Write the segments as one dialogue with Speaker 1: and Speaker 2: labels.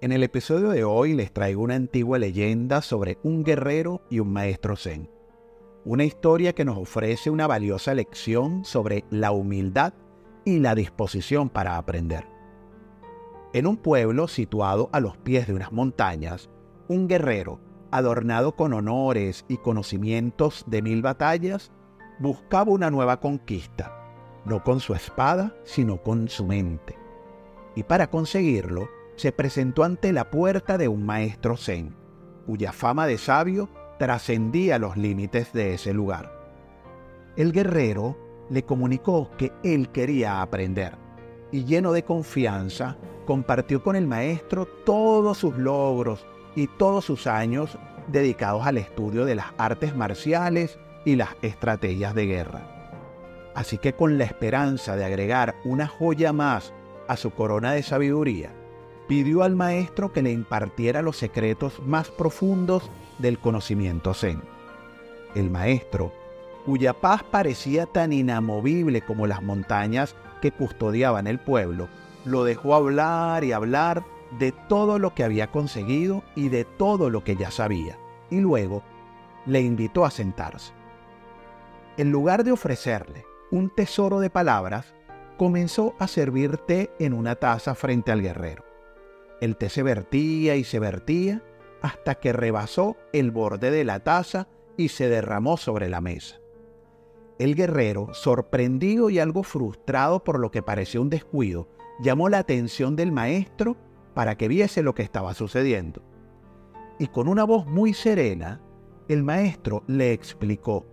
Speaker 1: En el episodio de hoy les traigo una antigua leyenda sobre un guerrero y un maestro zen. Una historia que nos ofrece una valiosa lección sobre la humildad y la disposición para aprender. En un pueblo situado a los pies de unas montañas, un guerrero, adornado con honores y conocimientos de mil batallas, buscaba una nueva conquista, no con su espada, sino con su mente. Y para conseguirlo, se presentó ante la puerta de un maestro zen, cuya fama de sabio trascendía los límites de ese lugar. El guerrero le comunicó que él quería aprender y lleno de confianza compartió con el maestro todos sus logros y todos sus años dedicados al estudio de las artes marciales y las estrategias de guerra. Así que con la esperanza de agregar una joya más a su corona de sabiduría, pidió al maestro que le impartiera los secretos más profundos del conocimiento zen. El maestro, cuya paz parecía tan inamovible como las montañas que custodiaban el pueblo, lo dejó hablar y hablar de todo lo que había conseguido y de todo lo que ya sabía, y luego le invitó a sentarse. En lugar de ofrecerle un tesoro de palabras, comenzó a servir té en una taza frente al guerrero. El té se vertía y se vertía hasta que rebasó el borde de la taza y se derramó sobre la mesa. El guerrero, sorprendido y algo frustrado por lo que pareció un descuido, llamó la atención del maestro para que viese lo que estaba sucediendo. Y con una voz muy serena, el maestro le explicó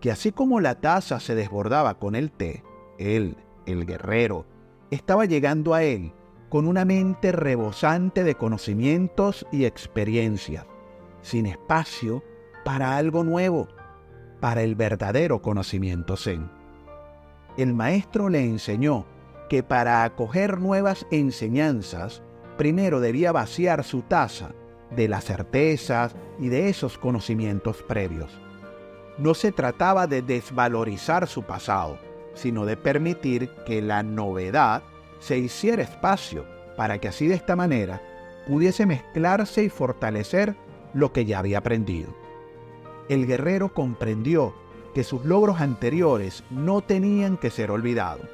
Speaker 1: que así como la taza se desbordaba con el té, él, el guerrero, estaba llegando a él con una mente rebosante de conocimientos y experiencias, sin espacio para algo nuevo, para el verdadero conocimiento zen. El maestro le enseñó que para acoger nuevas enseñanzas, primero debía vaciar su taza de las certezas y de esos conocimientos previos. No se trataba de desvalorizar su pasado, sino de permitir que la novedad se hiciera espacio para que así de esta manera pudiese mezclarse y fortalecer lo que ya había aprendido. El guerrero comprendió que sus logros anteriores no tenían que ser olvidados,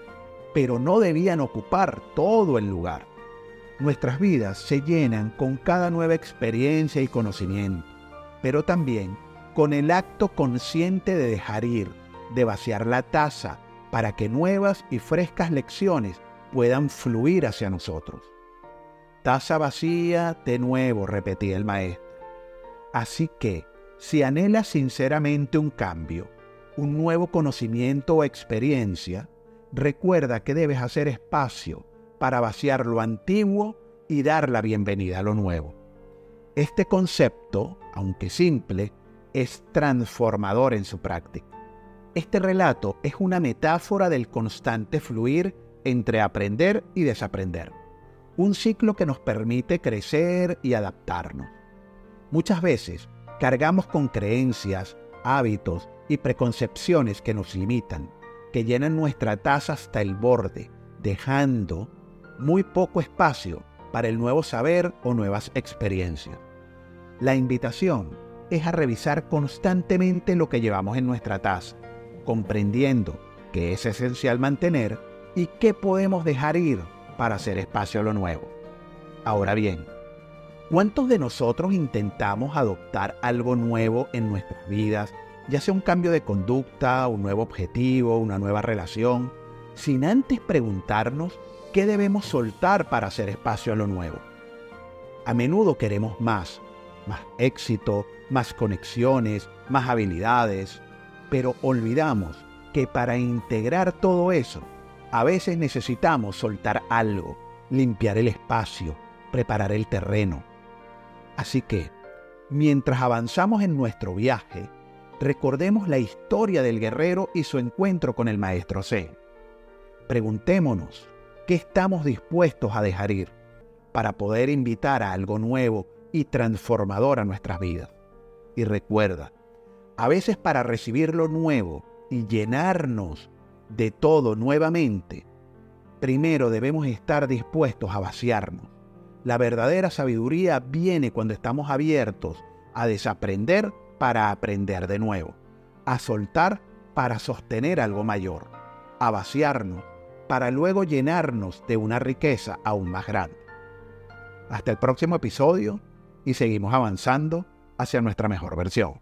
Speaker 1: pero no debían ocupar todo el lugar. Nuestras vidas se llenan con cada nueva experiencia y conocimiento, pero también con el acto consciente de dejar ir, de vaciar la taza, para que nuevas y frescas lecciones puedan fluir hacia nosotros. Taza vacía de nuevo, repetía el maestro. Así que, si anhelas sinceramente un cambio, un nuevo conocimiento o experiencia, recuerda que debes hacer espacio para vaciar lo antiguo y dar la bienvenida a lo nuevo. Este concepto, aunque simple, es transformador en su práctica. Este relato es una metáfora del constante fluir entre aprender y desaprender. Un ciclo que nos permite crecer y adaptarnos. Muchas veces cargamos con creencias, hábitos y preconcepciones que nos limitan, que llenan nuestra taza hasta el borde, dejando muy poco espacio para el nuevo saber o nuevas experiencias. La invitación es a revisar constantemente lo que llevamos en nuestra taza, comprendiendo que es esencial mantener y qué podemos dejar ir para hacer espacio a lo nuevo. Ahora bien, ¿cuántos de nosotros intentamos adoptar algo nuevo en nuestras vidas, ya sea un cambio de conducta, un nuevo objetivo, una nueva relación, sin antes preguntarnos qué debemos soltar para hacer espacio a lo nuevo? A menudo queremos más, más éxito, más conexiones, más habilidades, pero olvidamos que para integrar todo eso, a veces necesitamos soltar algo, limpiar el espacio, preparar el terreno. Así que, mientras avanzamos en nuestro viaje, recordemos la historia del guerrero y su encuentro con el maestro C. Preguntémonos, ¿qué estamos dispuestos a dejar ir para poder invitar a algo nuevo y transformador a nuestras vidas? Y recuerda, a veces para recibir lo nuevo y llenarnos de todo nuevamente, primero debemos estar dispuestos a vaciarnos, La verdadera sabiduría viene cuando estamos abiertos a desaprender para aprender de nuevo, a soltar para sostener algo mayor, a vaciarnos para luego llenarnos de una riqueza aún más grande. Hasta el próximo episodio y seguimos avanzando hacia nuestra mejor versión.